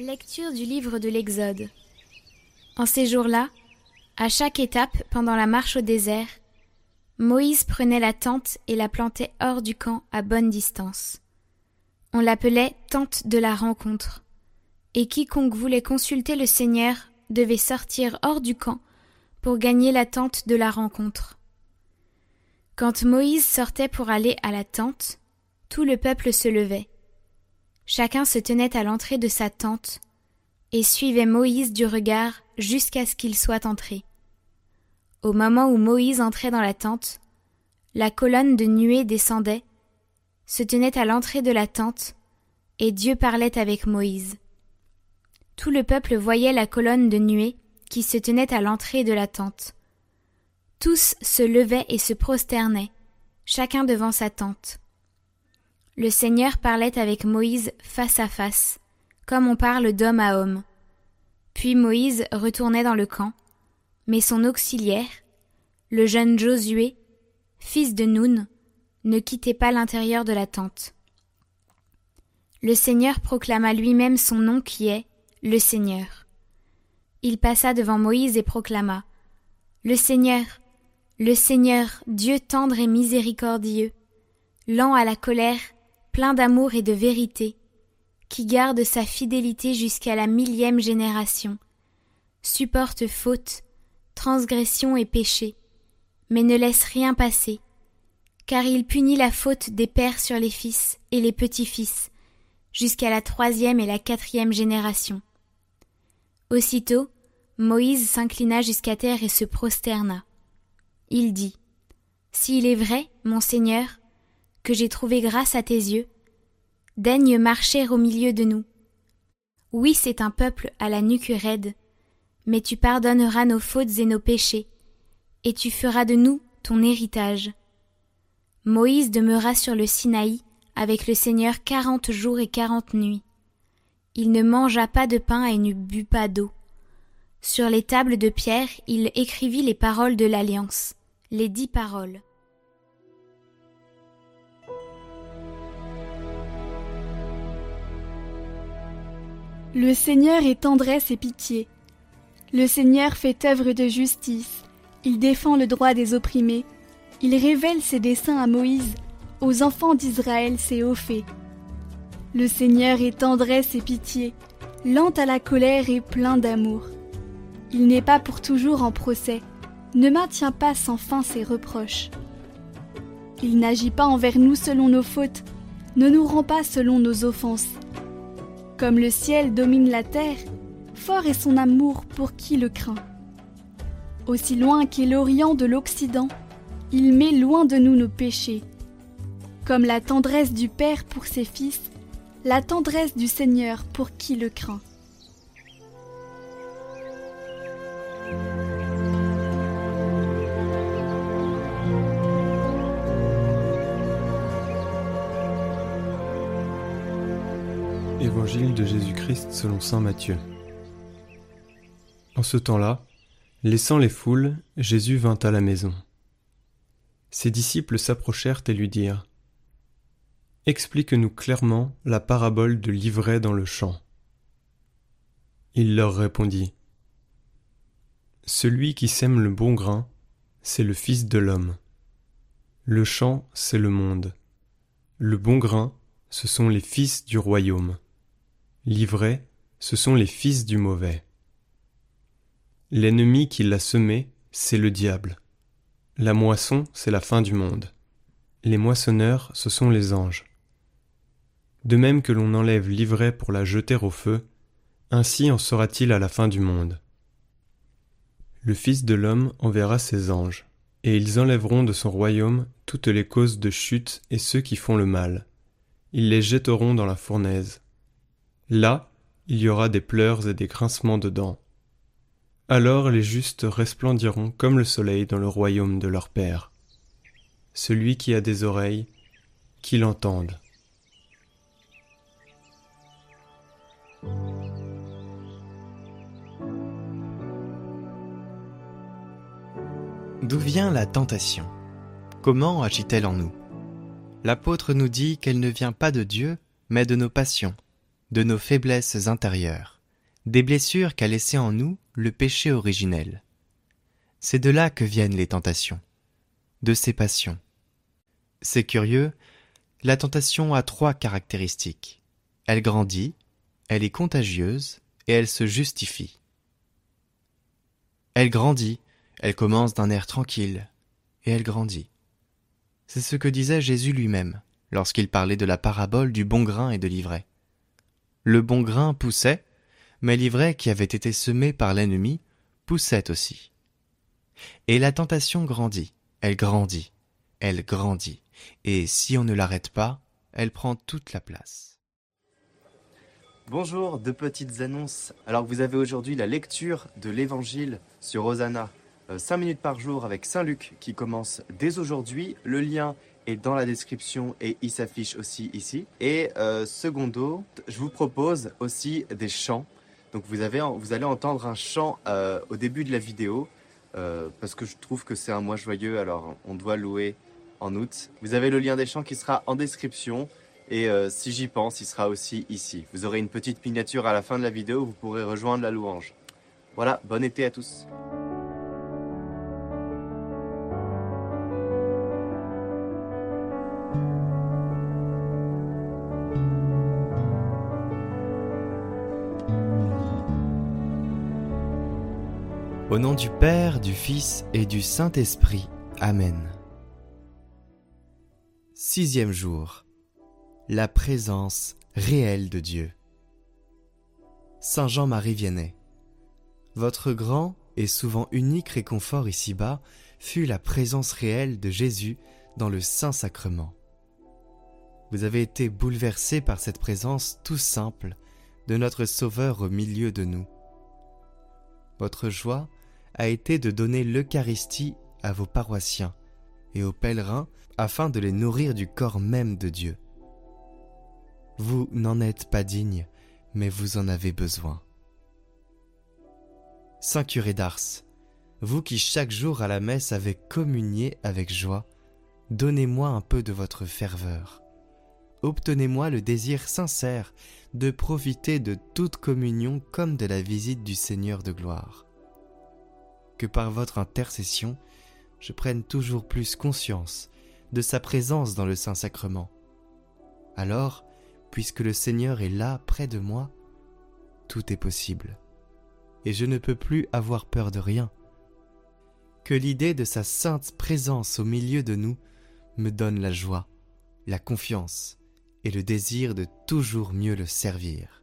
Lecture du livre de l'Exode. En ces jours-là, à chaque étape pendant la marche au désert, Moïse prenait la tente et la plantait hors du camp à bonne distance. On l'appelait tente de la rencontre, et quiconque voulait consulter le Seigneur devait sortir hors du camp pour gagner la tente de la rencontre. Quand Moïse sortait pour aller à la tente, tout le peuple se levait. Chacun se tenait à l'entrée de sa tente et suivait Moïse du regard jusqu'à ce qu'il soit entré. Au moment où Moïse entrait dans la tente, la colonne de nuée descendait, se tenait à l'entrée de la tente, et Dieu parlait avec Moïse. Tout le peuple voyait la colonne de nuée qui se tenait à l'entrée de la tente. Tous se levaient et se prosternaient, chacun devant sa tente le Seigneur parlait avec Moïse face à face, comme on parle d'homme à homme. Puis Moïse retournait dans le camp, mais son auxiliaire, le jeune Josué, fils de Noun, ne quittait pas l'intérieur de la tente. Le Seigneur proclama lui-même son nom qui est le Seigneur. Il passa devant Moïse et proclama Le Seigneur, le Seigneur, Dieu tendre et miséricordieux, lent à la colère plein d'amour et de vérité, qui garde sa fidélité jusqu'à la millième génération, supporte faute, transgression et péché, mais ne laisse rien passer, car il punit la faute des pères sur les fils et les petits-fils, jusqu'à la troisième et la quatrième génération. Aussitôt, Moïse s'inclina jusqu'à terre et se prosterna. Il dit, S'il est vrai, mon Seigneur, que j'ai trouvé grâce à tes yeux, daigne marcher au milieu de nous. Oui, c'est un peuple à la nuque raide, mais tu pardonneras nos fautes et nos péchés, et tu feras de nous ton héritage. Moïse demeura sur le Sinaï avec le Seigneur quarante jours et quarante nuits. Il ne mangea pas de pain et ne but pas d'eau. Sur les tables de pierre, il écrivit les paroles de l'Alliance, les dix paroles. Le Seigneur est tendresse et pitié. Le Seigneur fait œuvre de justice. Il défend le droit des opprimés. Il révèle ses desseins à Moïse, aux enfants d'Israël ses hauts faits. Le Seigneur est tendresse et pitié, lent à la colère et plein d'amour. Il n'est pas pour toujours en procès, ne maintient pas sans fin ses reproches. Il n'agit pas envers nous selon nos fautes, ne nous rend pas selon nos offenses. Comme le ciel domine la terre, fort est son amour pour qui le craint. Aussi loin qu'est l'Orient de l'Occident, il met loin de nous nos péchés. Comme la tendresse du Père pour ses fils, la tendresse du Seigneur pour qui le craint. De Jésus-Christ selon Saint Matthieu. En ce temps-là, laissant les foules, Jésus vint à la maison. Ses disciples s'approchèrent et lui dirent Explique-nous clairement la parabole de l'ivraie dans le champ. Il leur répondit Celui qui sème le bon grain, c'est le Fils de l'homme. Le champ, c'est le monde. Le bon grain, ce sont les fils du royaume. L'ivraie, ce sont les fils du mauvais. L'ennemi qui l'a semé, c'est le diable. La moisson, c'est la fin du monde. Les moissonneurs, ce sont les anges. De même que l'on enlève l'ivraie pour la jeter au feu, ainsi en sera-t-il à la fin du monde. Le Fils de l'homme enverra ses anges, et ils enlèveront de son royaume toutes les causes de chute et ceux qui font le mal. Ils les jetteront dans la fournaise. Là, il y aura des pleurs et des grincements de dents. Alors les justes resplendiront comme le soleil dans le royaume de leur Père. Celui qui a des oreilles, qu'il entende. D'où vient la tentation? Comment agit-elle en nous? L'apôtre nous dit qu'elle ne vient pas de Dieu, mais de nos passions de nos faiblesses intérieures, des blessures qu'a laissées en nous le péché originel. C'est de là que viennent les tentations, de ces passions. C'est curieux, la tentation a trois caractéristiques. Elle grandit, elle est contagieuse et elle se justifie. Elle grandit, elle commence d'un air tranquille, et elle grandit. C'est ce que disait Jésus lui-même lorsqu'il parlait de la parabole du bon grain et de l'ivraie. Le bon grain poussait, mais l'ivraie qui avait été semée par l'ennemi poussait aussi. Et la tentation grandit, elle grandit, elle grandit, et si on ne l'arrête pas, elle prend toute la place. Bonjour, deux petites annonces. Alors vous avez aujourd'hui la lecture de l'Évangile sur Hosanna, 5 euh, minutes par jour avec Saint Luc qui commence dès aujourd'hui. Le lien est dans la description et il s'affiche aussi ici. Et euh, secondo, je vous propose aussi des chants. Donc vous, avez, vous allez entendre un chant euh, au début de la vidéo parce que je trouve que c'est un mois joyeux, alors on doit louer en août. Vous avez le lien des chants qui sera en description. Et euh, si j'y pense, il sera aussi ici. Vous aurez une petite miniature à la fin de la vidéo où vous pourrez rejoindre la louange. Voilà, bon été à tous. Au nom du Père, du Fils et du Saint-Esprit. Amen. Sixième jour. La présence réelle de Dieu. Saint Jean-Marie Vianney. Votre grand et souvent unique réconfort ici-bas fut la présence réelle de Jésus dans le Saint-Sacrement. Vous avez été bouleversé par cette présence tout simple de notre Sauveur au milieu de nous. Votre joie a été de donner l'Eucharistie à vos paroissiens et aux pèlerins afin de les nourrir du corps même de Dieu. Vous n'en êtes pas digne, mais vous en avez besoin. Saint curé d'Ars, vous qui chaque jour à la messe avez communié avec joie, donnez-moi un peu de votre ferveur. Obtenez-moi le désir sincère de profiter de toute communion comme de la visite du Seigneur de gloire. Que par votre intercession, je prenne toujours plus conscience de sa présence dans le Saint-Sacrement. Alors, puisque le Seigneur est là près de moi, tout est possible, et je ne peux plus avoir peur de rien. Que l'idée de sa sainte présence au milieu de nous me donne la joie, la confiance et le désir de toujours mieux le servir.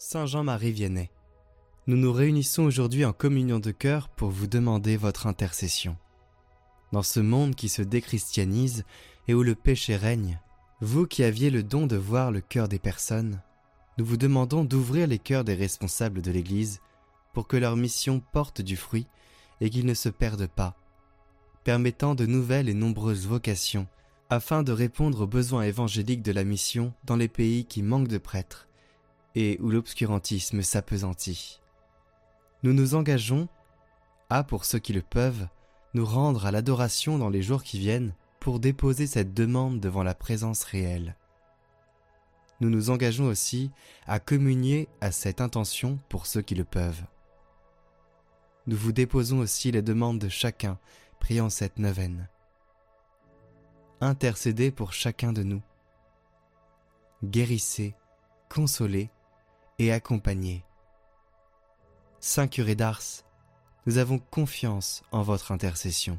Saint Jean-Marie Vianney nous nous réunissons aujourd'hui en communion de cœur pour vous demander votre intercession. Dans ce monde qui se déchristianise et où le péché règne, vous qui aviez le don de voir le cœur des personnes, nous vous demandons d'ouvrir les cœurs des responsables de l'Église pour que leur mission porte du fruit et qu'ils ne se perdent pas, permettant de nouvelles et nombreuses vocations afin de répondre aux besoins évangéliques de la mission dans les pays qui manquent de prêtres et où l'obscurantisme s'apesantit nous nous engageons à, pour ceux qui le peuvent, nous rendre à l'adoration dans les jours qui viennent pour déposer cette demande devant la présence réelle. Nous nous engageons aussi à communier à cette intention pour ceux qui le peuvent. Nous vous déposons aussi les demandes de chacun priant cette neuvaine. Intercédez pour chacun de nous. Guérissez, consolez et accompagnez. Saint curé d'Ars, nous avons confiance en votre intercession.